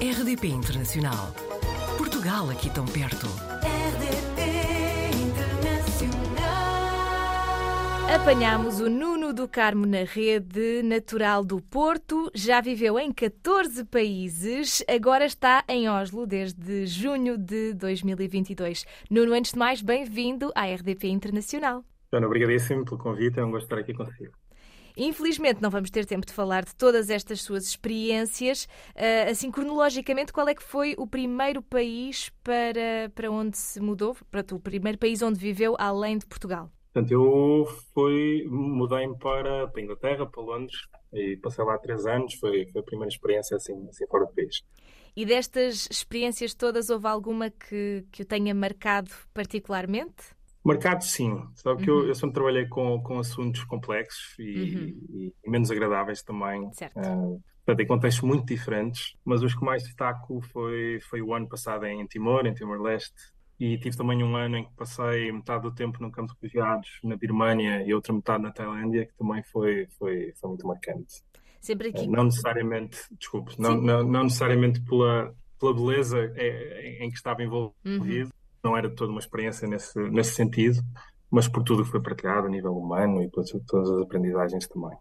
RDP Internacional. Portugal aqui tão perto. RDP Internacional. Apanhámos o Nuno do Carmo na rede, natural do Porto, já viveu em 14 países, agora está em Oslo desde junho de 2022. Nuno, antes de mais, bem-vindo à RDP Internacional. Joana, obrigadíssimo pelo convite, é um gosto estar aqui consigo. Infelizmente não vamos ter tempo de falar de todas estas suas experiências. Ah, assim, cronologicamente, qual é que foi o primeiro país para, para onde se mudou? Para o primeiro país onde viveu, além de Portugal? Portanto, eu fui, mudei-me para, para a Inglaterra, para Londres, e passei lá três anos, foi, foi a primeira experiência assim, assim fora do país. E destas experiências todas, houve alguma que, que o tenha marcado particularmente? Marcado, sim. Sabe que eu, eu sempre trabalhei com, com assuntos complexos e, e- e menos agradáveis também. Certo. Ah, portanto, em contextos muito diferentes, mas os que mais destaco foi, foi o ano passado em Timor, em Timor-Leste, e tive também um ano em que passei metade do tempo num campo de refugiados na Birmânia e outra metade na Tailândia, que também foi, foi, foi muito marcante. Sempre aqui. Não necessariamente, desculpe, não, não, não necessariamente pela, pela beleza eh, em que estava envolvido, Uhum. Não era toda uma experiência nesse, nesse sentido, mas por tudo que foi partilhado a nível humano e por todas as aprendizagens também.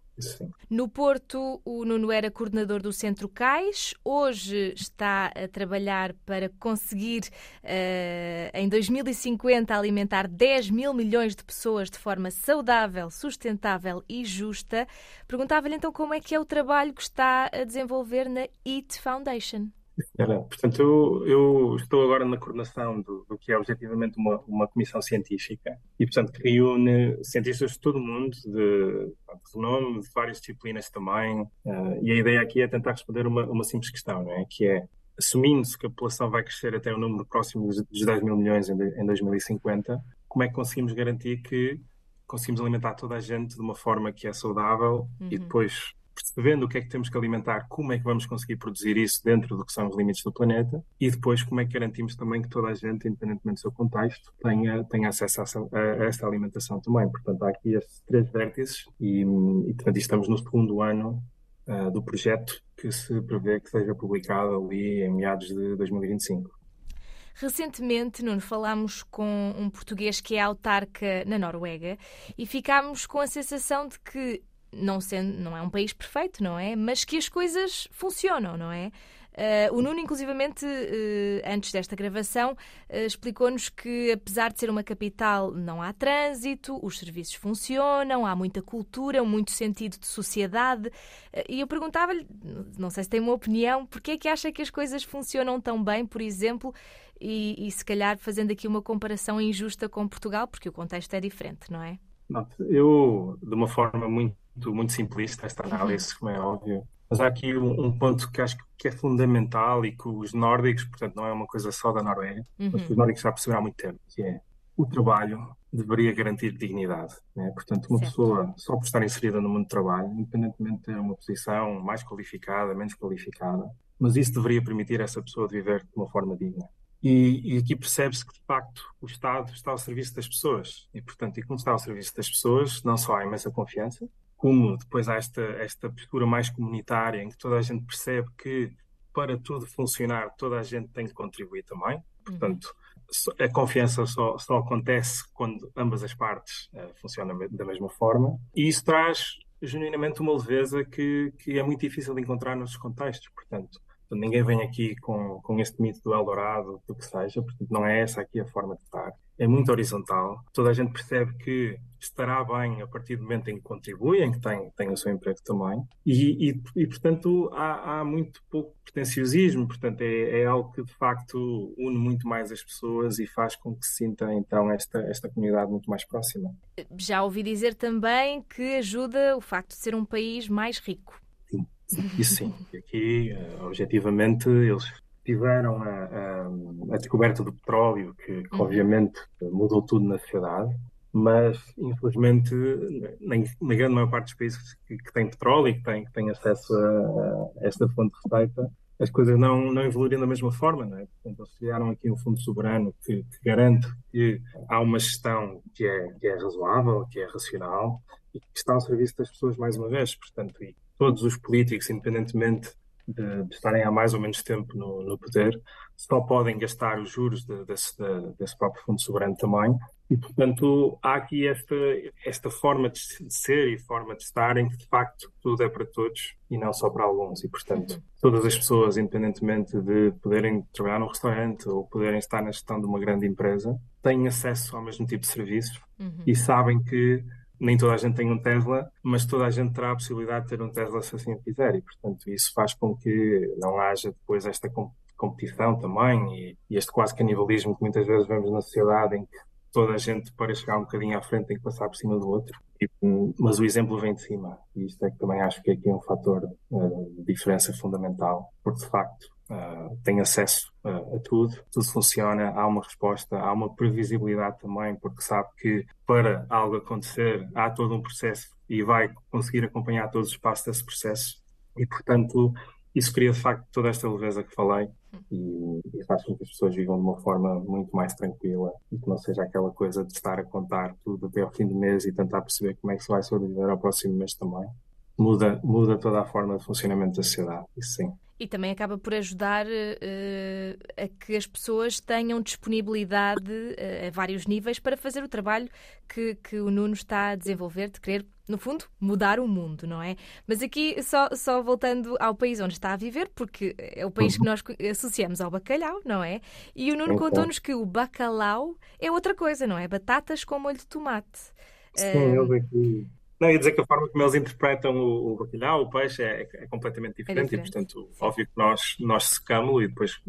No Porto, o Nuno era coordenador do Centro Cais. Hoje está a trabalhar para conseguir, eh, em 2050, alimentar 10 mil milhões de pessoas de forma saudável, sustentável e justa. Perguntava-lhe então como é que é o trabalho que está a desenvolver na EAT Foundation. Era, portanto, eu, eu estou agora na coordenação do, do que é objetivamente uma, uma comissão científica e, portanto, que reúne cientistas de todo o mundo, de, de renome, de várias disciplinas também. eh, e a ideia aqui é tentar responder uma, uma simples questão, não é? Que é, assumindo-se que a população vai crescer até o número próximo dos, dos 10 mil milhões em, em 2050, como é que conseguimos garantir que conseguimos alimentar toda a gente de uma forma que é saudável e Uhum. depois percebendo o que é que temos que alimentar, como é que vamos conseguir produzir isso dentro do que são os limites do planeta e depois como é que garantimos também que toda a gente, independentemente do seu contexto, tenha, tenha acesso a, a esta alimentação também. Portanto, há aqui estes três vértices e, e portanto, estamos no segundo ano ah, do projeto que se prevê que seja publicado ali em meados de 2025. Recentemente, Nuno, falámos com um português que é autarca na Noruega e ficámos com a sensação de que, não, sendo, não é um país perfeito, não é? Mas que as coisas funcionam, não é? Eh, o Nuno, inclusivamente, eh, antes desta gravação, eh, explicou-nos que, apesar de ser uma capital, não há trânsito, os serviços funcionam, há muita cultura, muito sentido de sociedade. E eu perguntava-lhe, não sei se tem uma opinião, porque é que acha que as coisas funcionam tão bem, por exemplo, e, e se calhar fazendo aqui uma comparação injusta com Portugal, porque o contexto é diferente, não é? Eu, de uma forma muito, muito simplista, esta análise, como é óbvio, mas há aqui um, um ponto que acho que é fundamental e que os nórdicos, portanto, não é uma coisa só da Noruega, mas que os nórdicos já perceberam há muito tempo, que é o trabalho deveria garantir dignidade. Né? Portanto, uma Certo. pessoa, só por estar inserida no mundo do trabalho, independentemente de ter uma posição mais qualificada, menos qualificada, mas isso deveria permitir a essa pessoa de viver de uma forma digna. E, e aqui percebe-se que, de facto, o Estado está ao serviço das pessoas. E, portanto, e como está ao serviço das pessoas, não só há imensa confiança, como depois há esta, esta postura mais comunitária, em que toda a gente percebe que, para tudo funcionar, toda a gente tem que contribuir também. Portanto, a confiança só, só acontece quando ambas as partes eh, funcionam da mesma forma. E isso traz, genuinamente, uma leveza que, que é muito difícil de encontrar nos contextos. Portanto, ninguém vem aqui com, com este mito do Eldorado, do que seja. Portanto, não é essa aqui a forma de estar. É muito horizontal. Toda a gente percebe que estará bem a partir do momento em que contribui, em que tem, tem o seu emprego também. E, e, e, portanto, há, há muito pouco pretenciosismo. Portanto, é, é algo que, de facto, une muito mais as pessoas e faz com que se sinta, então, esta, esta comunidade muito mais próxima. Já ouvi dizer também que ajuda o facto de ser um país mais rico. Isso sim. E aqui, eh, objetivamente, eles tiveram a, a- a descoberta do petróleo, que, que Uhum. obviamente mudou tudo na sociedade, mas infelizmente, na, na grande maior parte dos países que, que têm petróleo e que têm, que têm acesso a, a esta fonte de receita, as coisas não, não evoluíram da mesma forma, não é? Portanto, eles criaram aqui um fundo soberano que, que garante que há uma gestão que é, que é razoável, que é racional e que está ao serviço das pessoas mais uma vez. Portanto, e todos os políticos, independentemente de, de estarem há mais ou menos tempo no, no poder, só podem gastar os juros de, desse, de, desse próprio fundo soberano também. E, portanto, há aqui esta, esta forma de ser e forma de estar em que, de facto, tudo é para todos e não só para alguns. E, portanto, todas as pessoas, independentemente de poderem trabalhar num restaurante ou poderem estar na gestão de uma grande empresa, têm acesso ao mesmo tipo de serviços uhum. e sabem que nem toda a gente tem um Tesla, mas toda a gente terá a possibilidade de ter um Tesla se assim quiser. E, portanto, isso faz com que não haja depois esta competição também e, e este quase canibalismo que muitas vezes vemos na sociedade em que toda a gente para chegar um bocadinho à frente tem que passar por cima do outro. E, mas o exemplo vem de cima. E isto é que também acho que aqui é um fator uh, de diferença fundamental, porque de facto uh, tem acesso uh, a tudo, tudo funciona, há uma resposta, há uma previsibilidade também, porque sabe que para algo acontecer há todo um processo e vai conseguir acompanhar todos os passos desse processo. E, portanto, isso cria de facto toda esta leveza que falei e, e, faz com que as pessoas vivam de uma forma muito mais tranquila e que não seja aquela coisa de estar a contar tudo até ao fim do mês e tentar perceber como é que se vai sobreviver ao próximo mês também. Muda, muda toda a forma de funcionamento da sociedade, isso sim. E também acaba por ajudar uh, a que as pessoas tenham disponibilidade uh, a vários níveis para fazer o trabalho que, que o Nuno está a desenvolver, de querer, no fundo, mudar o mundo, não é? Mas aqui, só, só voltando ao país onde está a viver, porque é o país que nós associamos ao bacalhau, não é? E o Nuno contou-nos que o bacalhau é outra coisa, não é? Batatas com molho de tomate. Sim, uh, aqui não, ia dizer que a forma como eles interpretam o, o bacalhau, o peixe, é, é completamente diferente, é diferente. e, portanto, Sim. óbvio que nós, nós secamos e depois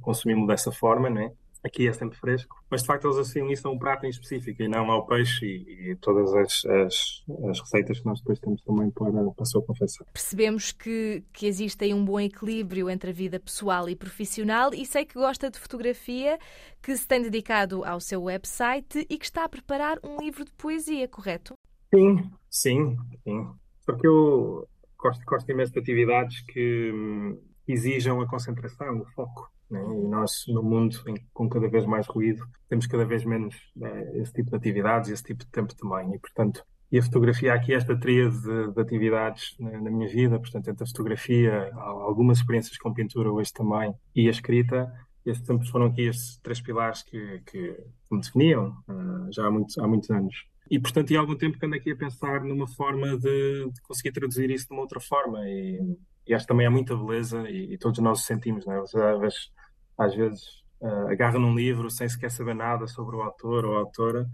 consumimos dessa forma, não é? Aqui é sempre fresco, mas de facto eles associam isso a um prato em específico e não ao peixe e, e todas as, as, as, receitas que nós depois temos também para, para a sua confecção. Percebemos que, que existe aí um bom equilíbrio entre a vida pessoal e profissional e sei que gosta de fotografia, que se tem dedicado ao seu website e que está a preparar um livro de poesia, correto? Sim, sim, sim. Porque eu gosto, gosto imenso de atividades que hum, exijam a concentração, o foco. Né? E nós, no mundo em, com cada vez mais ruído, temos cada vez menos né, esse tipo de atividades, esse tipo de tempo também. E, portanto, e a fotografia aqui, esta tríade de, de atividades na, na, minha vida, portanto, entre a fotografia, algumas experiências com pintura hoje também, e a escrita, estes sempre foram aqui estes três pilares que, que me definiam uh, já há, muito, há muitos anos. E, portanto, há algum tempo que ando aqui a pensar numa forma de, de conseguir traduzir isso de uma outra forma. E, e acho que também há muita beleza e, e todos nós o sentimos, não é? Às vezes, às vezes uh, agarra num livro sem sequer saber nada sobre o autor ou a autora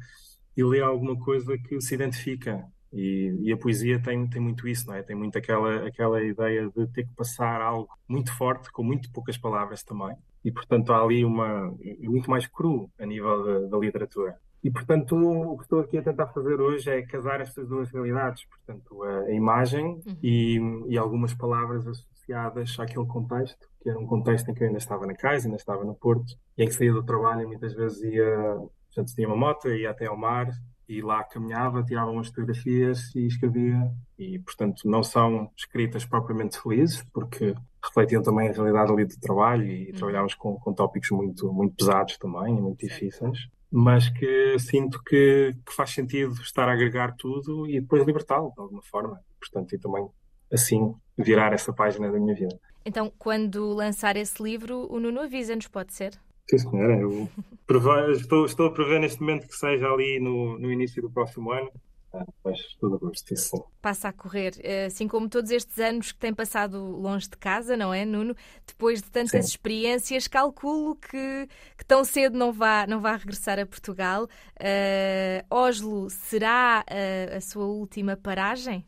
e lê alguma coisa que se identifica. E, e, a poesia tem, tem muito isso, não é? Tem muito aquela, aquela ideia de ter que passar algo muito forte, com muito poucas palavras também. E, portanto, há ali uma. É muito mais cru a nível da literatura. E, portanto, o que estou aqui a tentar fazer hoje é casar estas duas realidades, portanto, a, imagem uhum. e, e, algumas palavras associadas àquele contexto, que era um contexto em que eu ainda estava na casa, ainda estava no Porto, e em que saía do trabalho e muitas vezes ia, portanto, tinha uma moto, ia até ao mar, e lá caminhava, tirava umas fotografias e escrevia. E, portanto, não são escritas propriamente felizes, porque refletiam também a realidade ali do trabalho e uhum. trabalhávamos com, com tópicos muito, muito pesados também, muito difíceis mas que sinto que, que, faz sentido estar a agregar tudo e depois libertá-lo de alguma forma. Portanto, e também assim virar essa página da minha vida. Então, quando lançar esse livro, o Nuno avisa-nos, pode ser? Sim, senhora. Eu estou, estou a prever neste momento que seja ali no, no início do próximo ano. Mas tudo a gosto, isso Passa a correr, eh, assim como todos estes anos que tem passado longe de casa, não é, Nuno? Depois de tantas Sim. experiências, calculo que, que, tão cedo não vá, não vá regressar a Portugal. Uh, Oslo será a, a, sua última paragem?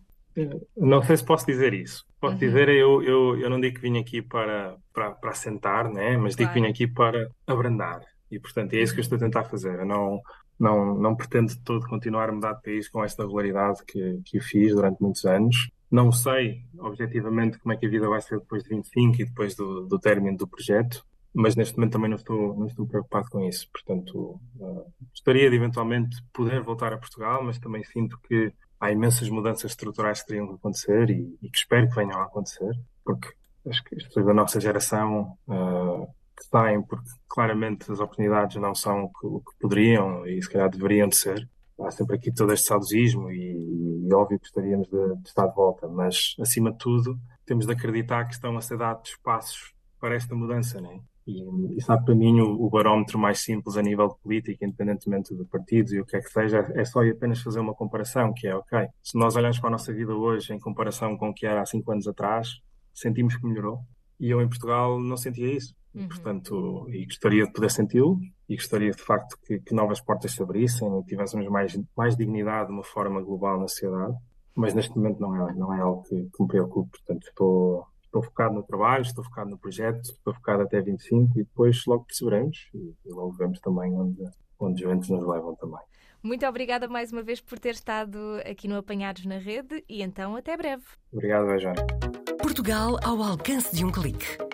Não sei se posso dizer isso. Posso uhum. dizer, eu, eu, eu não digo que vim aqui para, para, para sentar, né? mas digo claro. que vim aqui para abrandar. E, portanto, é isso que eu estou a tentar fazer. Eu não, não, não pretendo de todo continuar a mudar de país com esta regularidade que, que fiz durante muitos anos. Não sei, objetivamente, como é que a vida vai ser depois de 25 e depois do, do término do projeto, mas neste momento também não estou, não estou preocupado com isso. Portanto, uh, gostaria de eventualmente poder voltar a Portugal, mas também sinto que há imensas mudanças estruturais que teriam que acontecer e, e que espero que venham a acontecer, porque acho que as pessoas da nossa geração uh, que têm, porque claramente as oportunidades não são o que, poderiam e se calhar deveriam de ser. Há sempre aqui todo este saudosismo e, e óbvio que gostaríamos de, de, estar de volta, mas acima de tudo temos de acreditar que estão a ser dados passos para esta mudança, não é? E, e sabe, para mim, o, o, barómetro mais simples a nível de política, independentemente de partidos e o que é que seja, é só e apenas fazer uma comparação, que é, ok, se nós olharmos para a nossa vida hoje em comparação com o que era há cinco anos atrás, sentimos que melhorou. E eu, em Portugal, não sentia isso. Uhum. Portanto, e gostaria de poder senti-lo e gostaria, de facto, que, que novas portas se abrissem e tivéssemos mais, mais dignidade de uma forma global na sociedade. Mas neste momento não é, não é algo que, que me preocupe. Portanto, estou, estou focado no trabalho, estou focado no projeto, estou focado até 25 e depois logo perceberemos e, e logo vemos também onde, onde os eventos nos levam também. Muito obrigada mais uma vez por ter estado aqui no Apanhados na Rede e então até breve. Obrigado, Bejana. Portugal ao alcance de um clique.